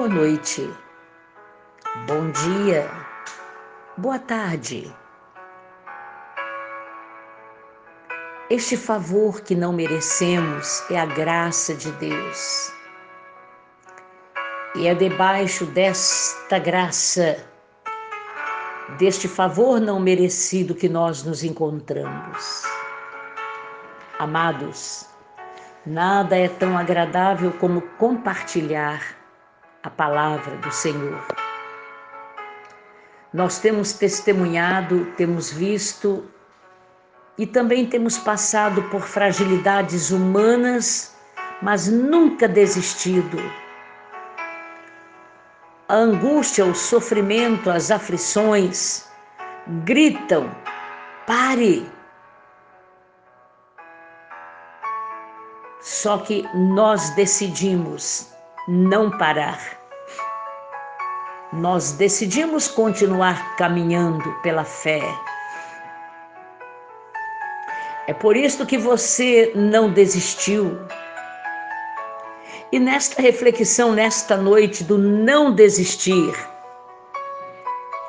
boa noite, bom dia, boa tarde. Este favor que não merecemos é a graça de Deus. E é debaixo desta graça, deste favor não merecido que nós nos encontramos. Amados, nada é tão agradável como compartilhar a palavra do Senhor. Nós temos testemunhado, temos visto e também temos passado por fragilidades humanas, mas nunca desistido a angústia, o sofrimento, as aflições gritam: pare! Só que nós decidimos não parar. Nós decidimos continuar caminhando pela fé. É por isso que você não desistiu. E nesta reflexão, nesta noite do não desistir,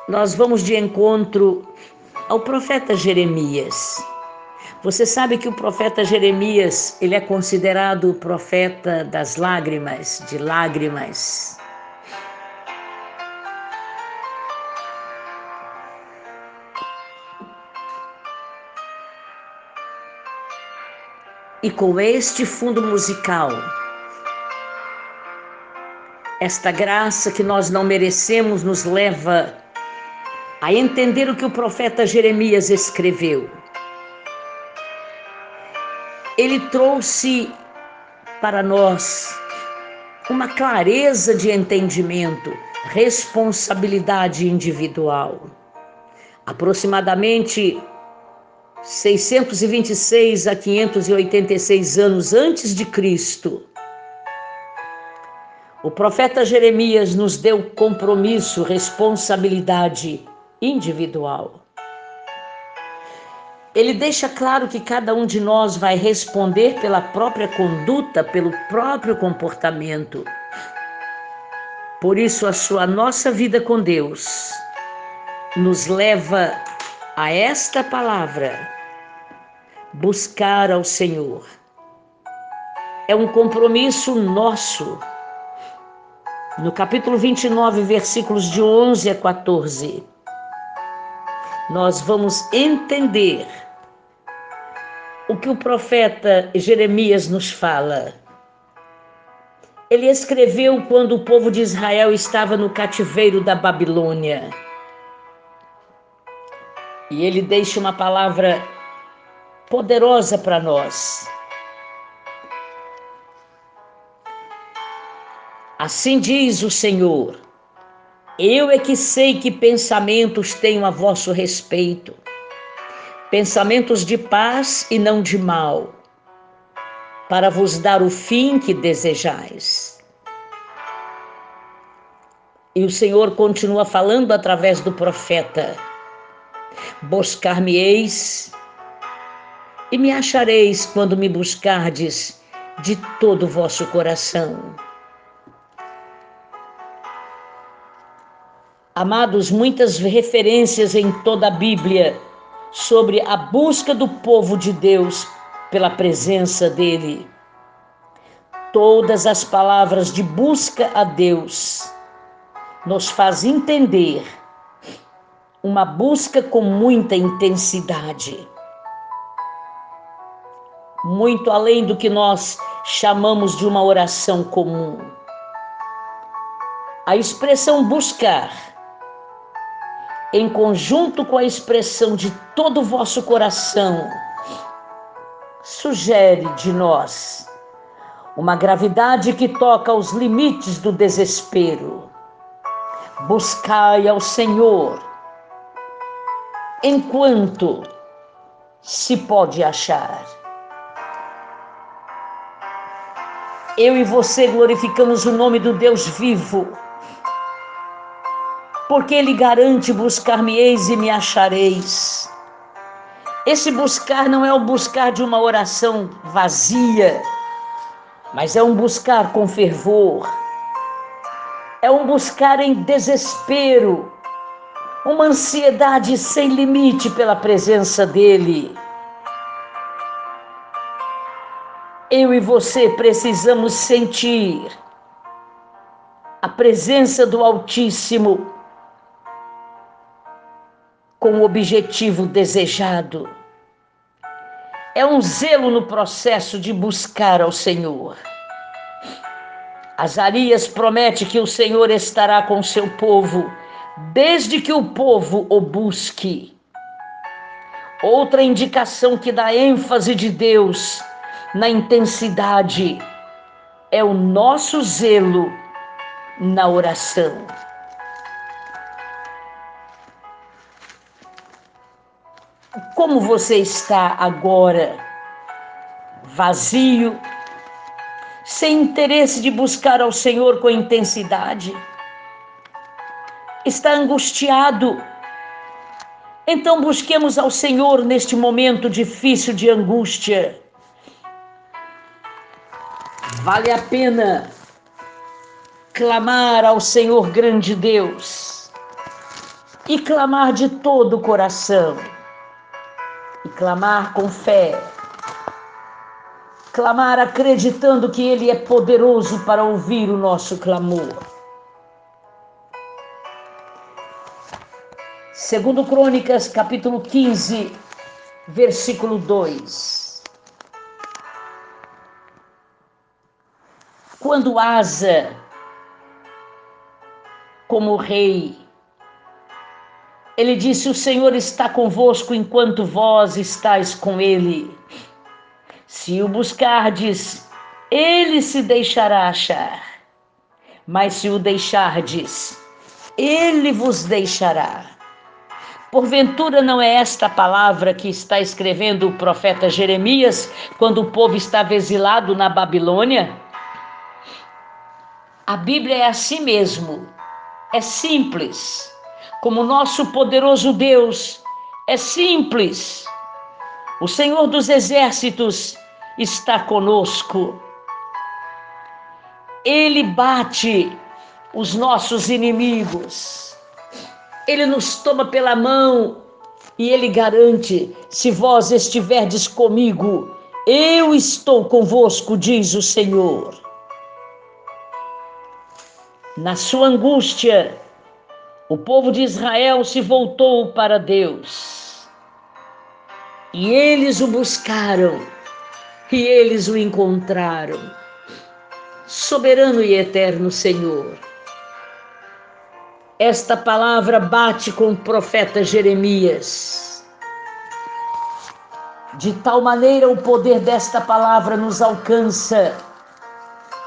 nós vamos de encontro ao profeta Jeremias. Você sabe que o profeta Jeremias, ele é considerado o profeta das lágrimas, de lágrimas. E com este fundo musical, esta graça que nós não merecemos nos leva a entender o que o profeta Jeremias escreveu. Ele trouxe para nós uma clareza de entendimento, responsabilidade individual. Aproximadamente 626 a 586 anos antes de Cristo, o profeta Jeremias nos deu compromisso, responsabilidade individual. Ele deixa claro que cada um de nós vai responder pela própria conduta, pelo próprio comportamento. Por isso, a sua nossa vida com Deus nos leva a esta palavra: buscar ao Senhor. É um compromisso nosso no capítulo 29, versículos de 11 a 14, nós vamos entender o que o profeta Jeremias nos fala. Ele escreveu quando o povo de Israel estava no cativeiro da Babilônia. E ele deixa uma palavra poderosa para nós. Assim diz o Senhor: Eu é que sei que pensamentos tenho a vosso respeito, pensamentos de paz e não de mal, para vos dar o fim que desejais. E o Senhor continua falando através do profeta: Buscar-me-eis e me achareis quando me buscardes de todo o vosso coração. Amados, muitas referências em toda a Bíblia sobre a busca do povo de Deus pela presença dele. Todas as palavras de busca a Deus nos faz entender uma busca com muita intensidade. Muito além do que nós chamamos de uma oração comum. A expressão buscar em conjunto com a expressão de todo o vosso coração, sugere de nós uma gravidade que toca aos limites do desespero. Buscai ao Senhor enquanto se pode achar. Eu e você glorificamos o nome do Deus vivo porque ele garante: buscar-me-eis e me achareis. Esse buscar não é o buscar de uma oração vazia, mas é um buscar com fervor. é um buscar em desespero, uma ansiedade sem limite pela presença dEle. Eu e você precisamos sentir a presença do Altíssimo com o objetivo desejado. É um zelo no processo de buscar ao Senhor. Azarias promete que o Senhor estará com seu povo desde que o povo o busque. Outra indicação que dá ênfase de Deus na intensidade é o nosso zelo na oração. Como você está agora? Vazio, sem interesse de buscar ao Senhor com intensidade? está angustiado. Então busquemos ao Senhor neste momento difícil de angústia. Vale a pena clamar ao Senhor grande Deus e clamar de todo o coração e clamar com fé. Clamar acreditando que Ele é poderoso para ouvir o nosso clamor. Segundo Crônicas, capítulo 15, versículo 2. Quando Asa, como rei, ele disse: O Senhor está convosco enquanto vós estáis com ele. Se o buscardes, ele se deixará achar. Mas se o deixardes, ele vos deixará. Porventura não é esta palavra que está escrevendo o profeta Jeremias quando o povo estava exilado na Babilônia? A Bíblia é assim mesmo, é simples, como nosso poderoso Deus é simples. O Senhor dos Exércitos está conosco. Ele bate os nossos inimigos. Ele nos toma pela mão e ele garante: se vós estiverdes comigo, eu estou convosco, diz o Senhor. Na sua angústia, o povo de Israel se voltou para Deus. E eles o buscaram, e eles o encontraram. Soberano e eterno Senhor esta palavra bate com o profeta Jeremias. De tal maneira o poder desta palavra nos alcança,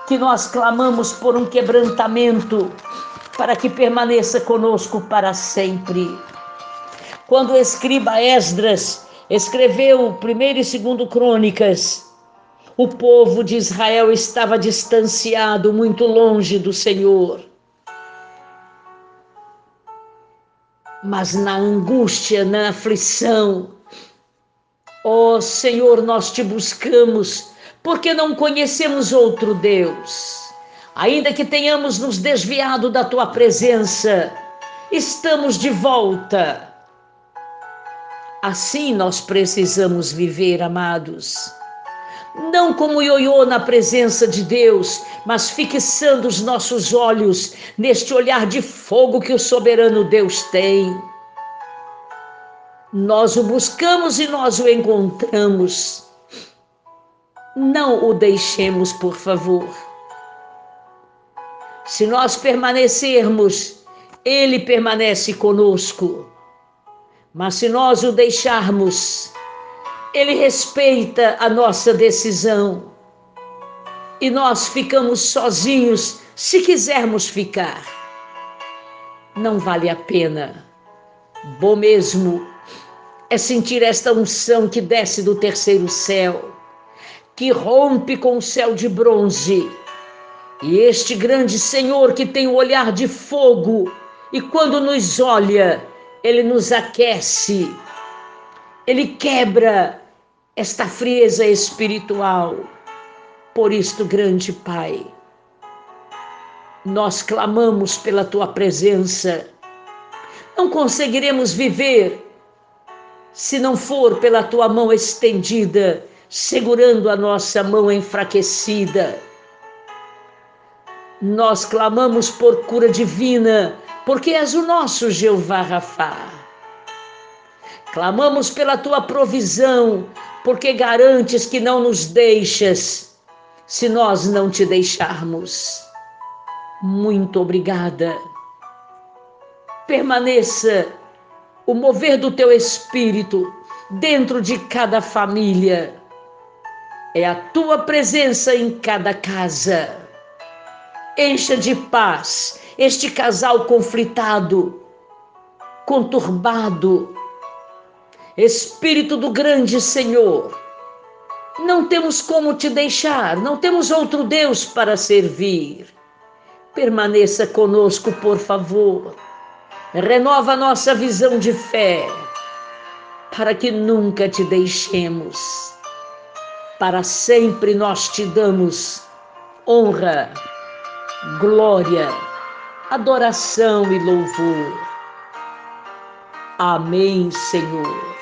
que nós clamamos por um quebrantamento para que permaneça conosco para sempre. Quando o escriba Esdras escreveu primeiro e segundo Crônicas, o povo de Israel estava distanciado, muito longe do Senhor. mas na angústia, na aflição. Ó Senhor, nós te buscamos, porque não conhecemos outro Deus. Ainda que tenhamos nos desviado da tua presença, estamos de volta. Assim nós precisamos viver, amados. Não como ioiô na presença de Deus, mas fixando os nossos olhos neste olhar de fogo que o soberano Deus tem. Nós o buscamos e nós o encontramos. Não o deixemos, por favor. Se nós permanecermos, ele permanece conosco. Mas se nós o deixarmos, ele respeita a nossa decisão e nós ficamos sozinhos se quisermos ficar. Não vale a pena. Bom mesmo é sentir esta unção que desce do terceiro céu, que rompe com o céu de bronze. E este grande Senhor que tem o olhar de fogo, e quando nos olha, ele nos aquece, ele quebra esta frieza espiritual por isto, grande Pai, nós clamamos pela tua presença. Não conseguiremos viver se não for pela tua mão estendida, segurando a nossa mão enfraquecida. Nós clamamos por cura divina, porque és o nosso Jeová Rafá. Clamamos pela tua provisão, porque garantes que não nos deixas se nós não te deixarmos. Muito obrigada. Permaneça o mover do teu espírito dentro de cada família. É a tua presença em cada casa. Encha de paz este casal conflitado, conturbado. Espírito do grande Senhor, não temos como te deixar, não temos outro Deus para servir. Permaneça conosco, por favor. Renova nossa visão de fé, para que nunca te deixemos. Para sempre nós te damos honra, glória, adoração e louvor. Amém, Senhor.